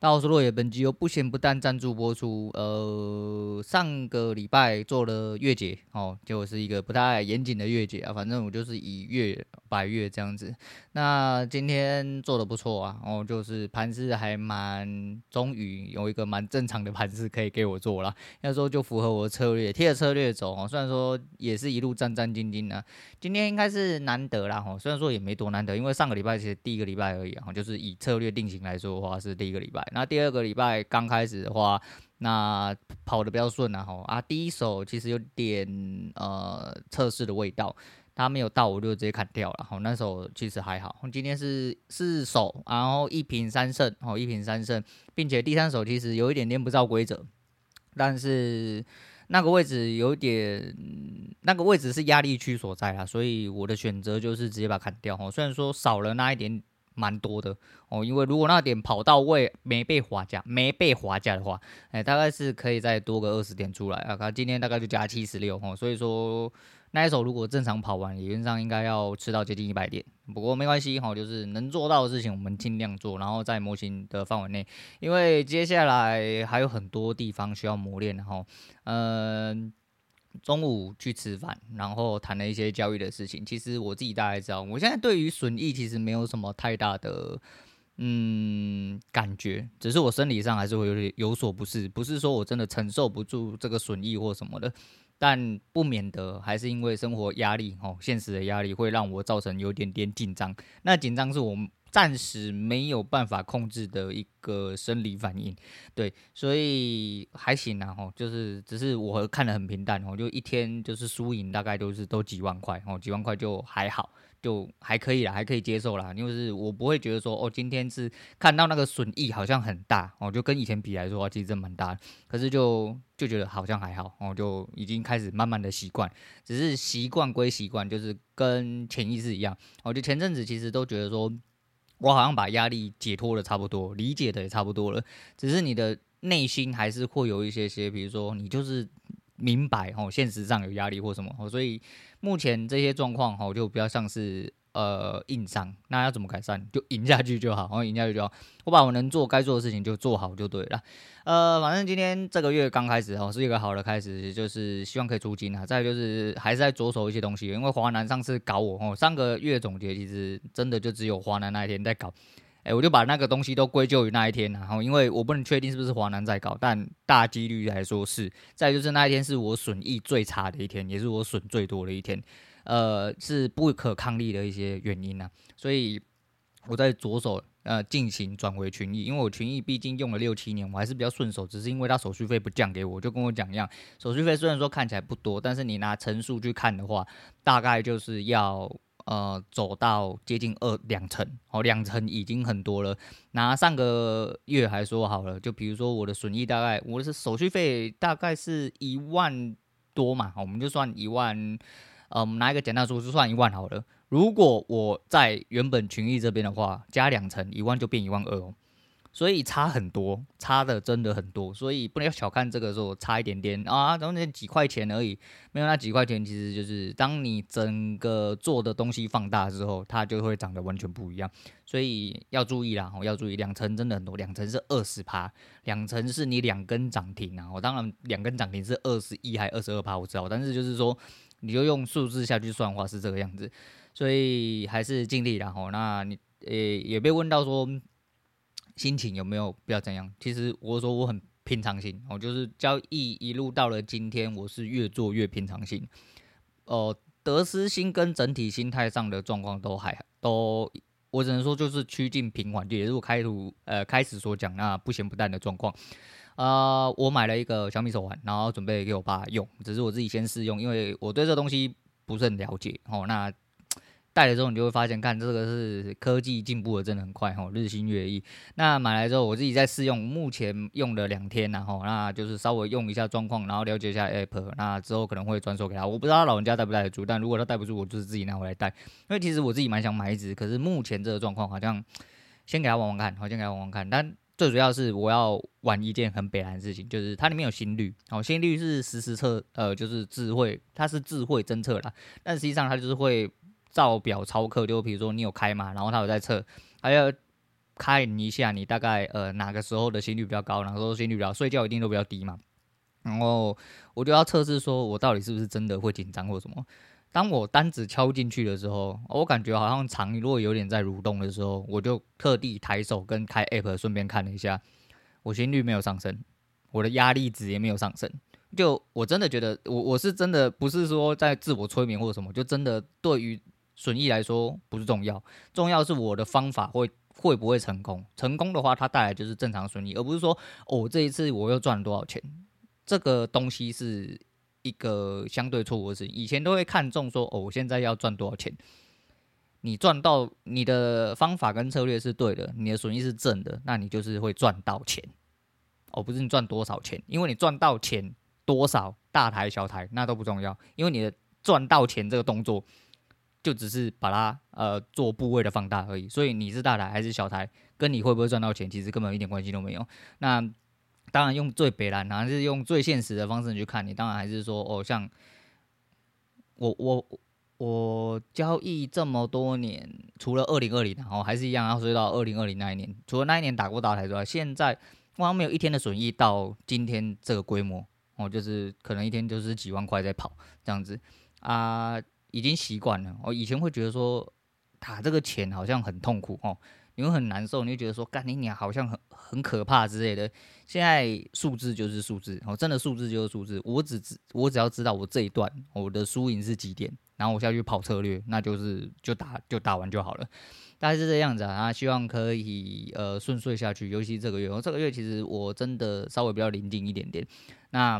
大家好，我是落野，本集由不咸不淡赞助播出。呃，上个礼拜做了月结，哦，就是一个不太严谨的月结啊，反正我就是以月百月这样子。那今天做的不错啊，哦，就是盘势还蛮，终于有一个蛮正常的盘势可以给我做了。要说就符合我的策略，贴着策略走哦。虽然说也是一路战战兢兢的，今天应该是难得啦，哦，虽然说也没多难得，因为上个礼拜其实第一个礼拜而已啊，就是以策略定型来说的话是第一个礼拜。那第二个礼拜刚开始的话，那跑的比较顺啊，吼啊，第一手其实有点呃测试的味道，它没有到我就直接砍掉了，吼那手其实还好。今天是四手，然后一平三胜，吼一平三胜，并且第三手其实有一点点不照规则，但是那个位置有点，那个位置是压力区所在啊，所以我的选择就是直接把它砍掉，吼虽然说少了那一点。蛮多的哦，因为如果那点跑到位没被滑价，没被滑价的话，哎，大概是可以再多个二十点出来啊。看今天大概就加七十六哦，所以说那一手如果正常跑完，理论上应该要吃到接近一百点。不过没关系哈，就是能做到的事情我们尽量做，然后在模型的范围内，因为接下来还有很多地方需要磨练哈，嗯。中午去吃饭，然后谈了一些交易的事情。其实我自己大概知道，我现在对于损益其实没有什么太大的嗯感觉，只是我生理上还是会有点有所不适，不是说我真的承受不住这个损益或什么的，但不免得还是因为生活压力哦，现实的压力会让我造成有点点紧张。那紧张是我们。暂时没有办法控制的一个生理反应，对，所以还行啊，吼，就是只是我看得很平淡，吼，就一天就是输赢大概都是都几万块，吼，几万块就还好。就还可以啦，还可以接受啦，因为是我不会觉得说哦，今天是看到那个损益好像很大哦，就跟以前比来说，其实真蛮大。可是就就觉得好像还好哦，就已经开始慢慢的习惯，只是习惯归习惯，就是跟潜意识一样。我就前阵子其实都觉得说，我好像把压力解脱的差不多，理解的也差不多了，只是你的内心还是会有一些些，比如说你就是。明白哦，现实上有压力或什么哦，所以目前这些状况哈，就比较像是呃硬伤。那要怎么改善？就赢下去就好，然后赢下去就好。我把我能做该做的事情就做好就对了。呃，反正今天这个月刚开始哦，是一个好的开始，就是希望可以出金啊。再就是还是在着手一些东西，因为华南上次搞我哦，上个月总结其实真的就只有华南那一天在搞。哎，我就把那个东西都归咎于那一天，然后因为我不能确定是不是华南在搞，但大几率来说是。再就是那一天是我损益最差的一天，也是我损最多的一天，呃，是不可抗力的一些原因啊。所以我在着手呃进行转回群益，因为我群益毕竟用了六七年，我还是比较顺手，只是因为他手续费不降给我，就跟我讲一样，手续费虽然说看起来不多，但是你拿成数去看的话，大概就是要。呃，走到接近二两成，哦，两成已经很多了。拿上个月还说好了，就比如说我的损益大概，我的手续费大概是一万多嘛，我们就算一万，呃，我们拿一个简单数字算一万好了。如果我在原本群益这边的话，加两成，一万就变一万二哦。所以差很多，差的真的很多，所以不能小看这个时候差一点点。啊，然后那几块钱而已，没有那几块钱，其实就是当你整个做的东西放大之后，它就会长得完全不一样，所以要注意啦，要注意，两成真的很多，两成是二十趴，两成是你两根涨停啊，我当然两根涨停是二十一还二十二趴，我知道，但是就是说你就用数字下去算的话是这个样子，所以还是尽力然后，那你呃也被问到说。心情有没有不要怎样？其实我说我很平常心，我就是交易一路到了今天，我是越做越平常心。哦、得失心跟整体心态上的状况都还都，我只能说就是趋近平缓，也是我开头呃开始所讲那不咸不淡的状况。呃，我买了一个小米手环，然后准备给我爸用，只是我自己先试用，因为我对这东西不是很了解。哦，那。带了之后，你就会发现，看这个是科技进步的真的很快哈，日新月异。那买来之后，我自己在试用，目前用了两天，然后那就是稍微用一下状况，然后了解一下 App。那之后可能会转手给他，我不知道他老人家带不带得住，但如果他带不住，我就是自己拿回来带。因为其实我自己蛮想买一支，可是目前这个状况好像先给他玩玩看，好，先给他玩玩看。但最主要是我要玩一件很北烂的事情，就是它里面有心率，好，心率是实时测，呃，就是智慧，它是智慧侦测啦，但实际上它就是会。照表操课，就比如说你有开嘛，然后他有在测，还有看一下你大概呃哪个时候的心率比较高，哪个时候心率比较，睡觉一定都比较低嘛。然后我就要测试说我到底是不是真的会紧张或什么。当我单指敲进去的时候，我感觉好像肠如果有点在蠕动的时候，我就特地抬手跟开 app 顺便看了一下，我心率没有上升，我的压力值也没有上升。就我真的觉得，我我是真的不是说在自我催眠或者什么，就真的对于损益来说不是重要，重要是我的方法会会不会成功。成功的话，它带来就是正常损益，而不是说哦这一次我又赚了多少钱。这个东西是一个相对错误的事情。以前都会看重说哦，我现在要赚多少钱。你赚到你的方法跟策略是对的，你的损益是正的，那你就是会赚到钱。哦，不是你赚多少钱，因为你赚到钱。多少大台小台那都不重要，因为你的赚到钱这个动作就只是把它呃做部位的放大而已，所以你是大台还是小台，跟你会不会赚到钱其实根本一点关系都没有。那当然用最北烂，还是用最现实的方式去看你，当然还是说哦，像我我我交易这么多年，除了二零二零，然后还是一样要追到二零二零那一年，除了那一年打过大台之外，现在我好像没有一天的损益到今天这个规模。哦，就是可能一天就是几万块在跑这样子啊，已经习惯了。我以前会觉得说打这个钱好像很痛苦哦，你会很难受，你会觉得说干你娘好像很很可怕之类的。现在数字就是数字，哦，真的数字就是数字。我只知我只要知道我这一段我的输赢是几点，然后我下去跑策略，那就是就打就打完就好了。大概是这样子啊，啊希望可以呃顺遂下去。尤其这个月，我这个月其实我真的稍微比较临近一点点。那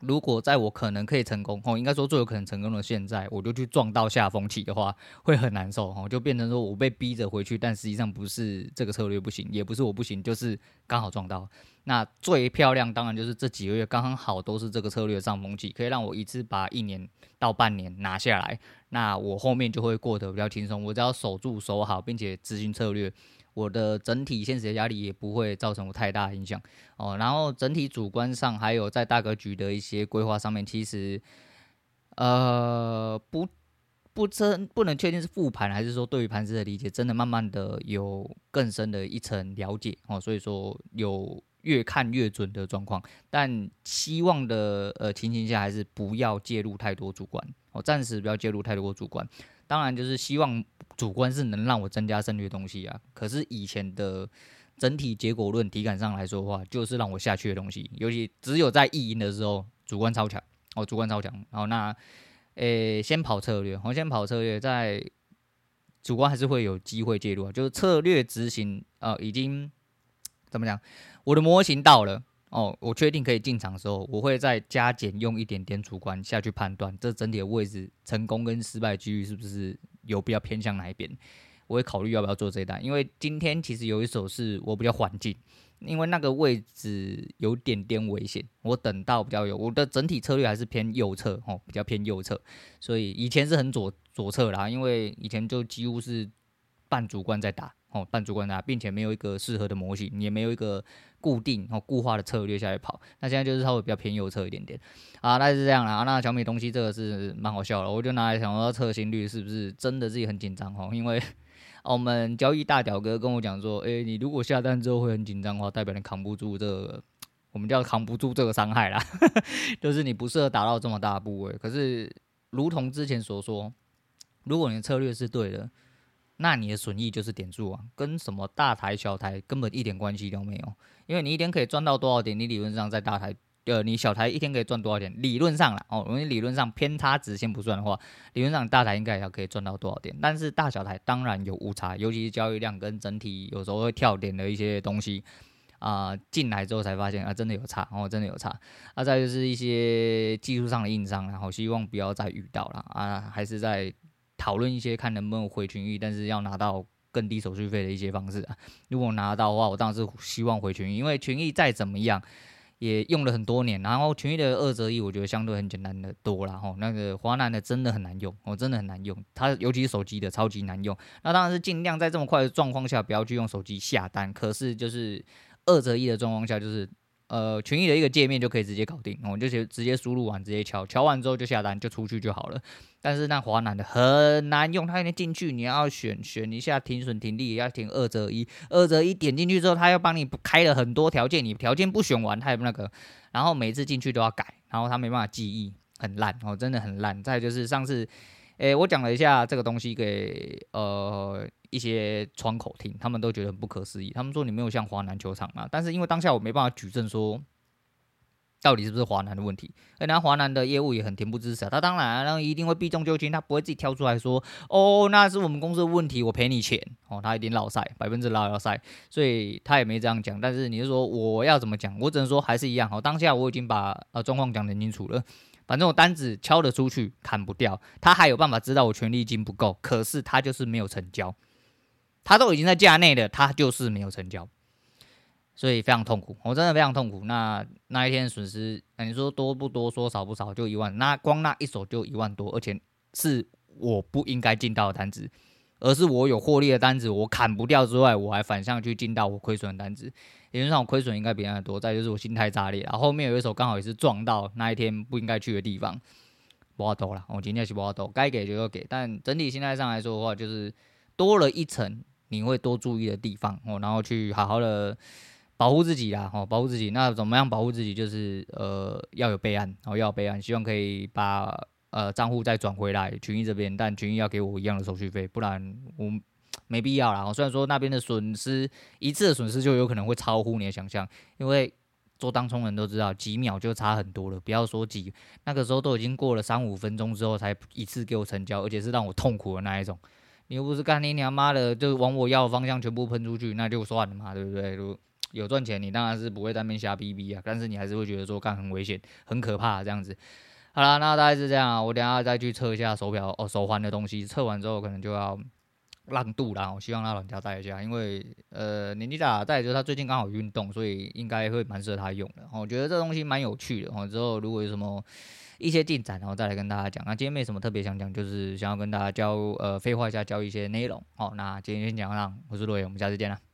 如果在我可能可以成功哦，应该说最有可能成功的现在，我就去撞到下风期的话，会很难受哦，就变成说我被逼着回去，但实际上不是这个策略不行，也不是我不行，就是刚好撞到。那最漂亮当然就是这几个月刚刚好都是这个策略上风期，可以让我一次把一年到半年拿下来，那我后面就会过得比较轻松。我只要守住守好，并且执行策略。我的整体现实的压力也不会造成我太大影响。哦，然后整体主观上还有在大格局的一些规划上面，其实呃不不真不能确定是复盘还是说对于盘子的理解，真的慢慢的有更深的一层了解。哦，所以说有越看越准的状况，但希望的呃情形下还是不要介入太多主观。我，暂时不要介入太多主观。当然，就是希望主观是能让我增加胜率的东西啊。可是以前的整体结果论体感上来说的话，就是让我下去的东西。尤其只有在意淫的时候，主观超强哦，主观超强。然后那，诶、欸，先跑策略，我先跑策略，在主观还是会有机会介入啊。就是策略执行啊，已经怎么讲？我的模型到了。哦，我确定可以进场的时候，我会再加减用一点点主观下去判断这整体的位置成功跟失败几率是不是有比较偏向哪一边，我会考虑要不要做这一单。因为今天其实有一手是我比较缓进，因为那个位置有点点危险，我等到比较有我的整体策略还是偏右侧哦，比较偏右侧，所以以前是很左左侧啦，因为以前就几乎是半主观在打哦，半主观的，并且没有一个适合的模型，也没有一个。固定哦，固化的策略下去跑，那现在就是稍微比较偏右侧一点点啊，那是这样啦。那小米东西这个是蛮好笑的，我就拿来想要测心率是不是真的自己很紧张哦？因为 我们交易大屌哥跟我讲说，诶，你如果下单之后会很紧张的话，代表你扛不住这个，我们叫扛不住这个伤害啦，就是你不适合达到这么大的部位。可是，如同之前所说，如果你的策略是对的。那你的损益就是点数啊，跟什么大台小台根本一点关系都没有。因为你一天可以赚到多少点，你理论上在大台，呃，你小台一天可以赚多少点？理论上啦，哦，因为理论上偏差值先不算的话，理论上大台应该也要可以赚到多少点。但是大小台当然有误差，尤其是交易量跟整体有时候会跳点的一些东西啊，进来之后才发现啊，真的有差，哦，真的有差。啊，再就是一些技术上的硬伤，然后希望不要再遇到了啊，还是在。讨论一些看能不能回群益，但是要拿到更低手续费的一些方式啊。如果拿到的话，我当然是希望回群益，因为群益再怎么样也用了很多年。然后群益的二折一，我觉得相对很简单的多了哈。那个华南的真的很难用，哦，真的很难用。它尤其是手机的超级难用。那当然是尽量在这么快的状况下不要去用手机下单。可是就是二折一的状况下，就是呃群益的一个界面就可以直接搞定，我、哦、就直接输入完直接敲，敲完之后就下单就出去就好了。但是那华南的很难用，它那进去你要选选一下停损停利，要停二择一，二择一点进去之后，它要帮你开了很多条件，你条件不选完，它也不那个，然后每次进去都要改，然后它没办法记忆，很烂哦，真的很烂。再就是上次。诶，我讲了一下这个东西给呃一些窗口听，他们都觉得很不可思议。他们说你没有像华南球场啊，但是因为当下我没办法举证说到底是不是华南的问题。而那华南的业务也很恬不知耻啊，他当然然后一定会避重就轻，他不会自己跳出来说哦，那是我们公司的问题，我赔你钱哦，他一定落赛，百分之老要赛，所以他也没这样讲。但是你是说我要怎么讲？我只能说还是一样。好，当下我已经把呃状况讲得很清楚了。反正我单子敲得出去，砍不掉。他还有办法知道我权利金不够，可是他就是没有成交。他都已经在价内了，他就是没有成交，所以非常痛苦。我真的非常痛苦。那那一天损失，那你说多不多？说少不少？就一万。那光那一手就一万多，而且是我不应该进到的单子。而是我有获利的单子，我砍不掉之外，我还反向去进到我亏损的单子，理论上我亏损应该比人家多。再就是我心态炸裂，然后后面有一手刚好也是撞到那一天不应该去的地方，不好抖了。我今天是不好抖，该给就要给。但整体心态上来说的话，就是多了一层你会多注意的地方哦，然后去好好的保护自己啦，哦，保护自己。那怎么样保护自己？就是呃要有备案，然后要有备案，希望可以把。呃，账户再转回来群益这边，但群益要给我一样的手续费，不然我没必要啦。虽然说那边的损失一次的损失就有可能会超乎你的想象，因为做当冲人都知道几秒就差很多了，不要说几，那个时候都已经过了三五分钟之后才一次给我成交，而且是让我痛苦的那一种。你又不是干你娘妈的，就往我要的方向全部喷出去，那就算了嘛，对不对？如有赚钱，你当然是不会在那边瞎逼逼啊，但是你还是会觉得说干很危险、很可怕这样子。好了，那大概是这样啊。我等下再去测一下手表哦，手环的东西。测完之后可能就要让度啦。我希望他老人家带一下，因为呃年纪大，再就是他最近刚好运动，所以应该会蛮适合他用的。我觉得这东西蛮有趣的。哦，之后如果有什么一些进展，然后再来跟大家讲。那今天没什么特别想讲，就是想要跟大家教呃废话一下，教一些内容。好，那今天先讲到这，我是罗伟，我们下次见啦。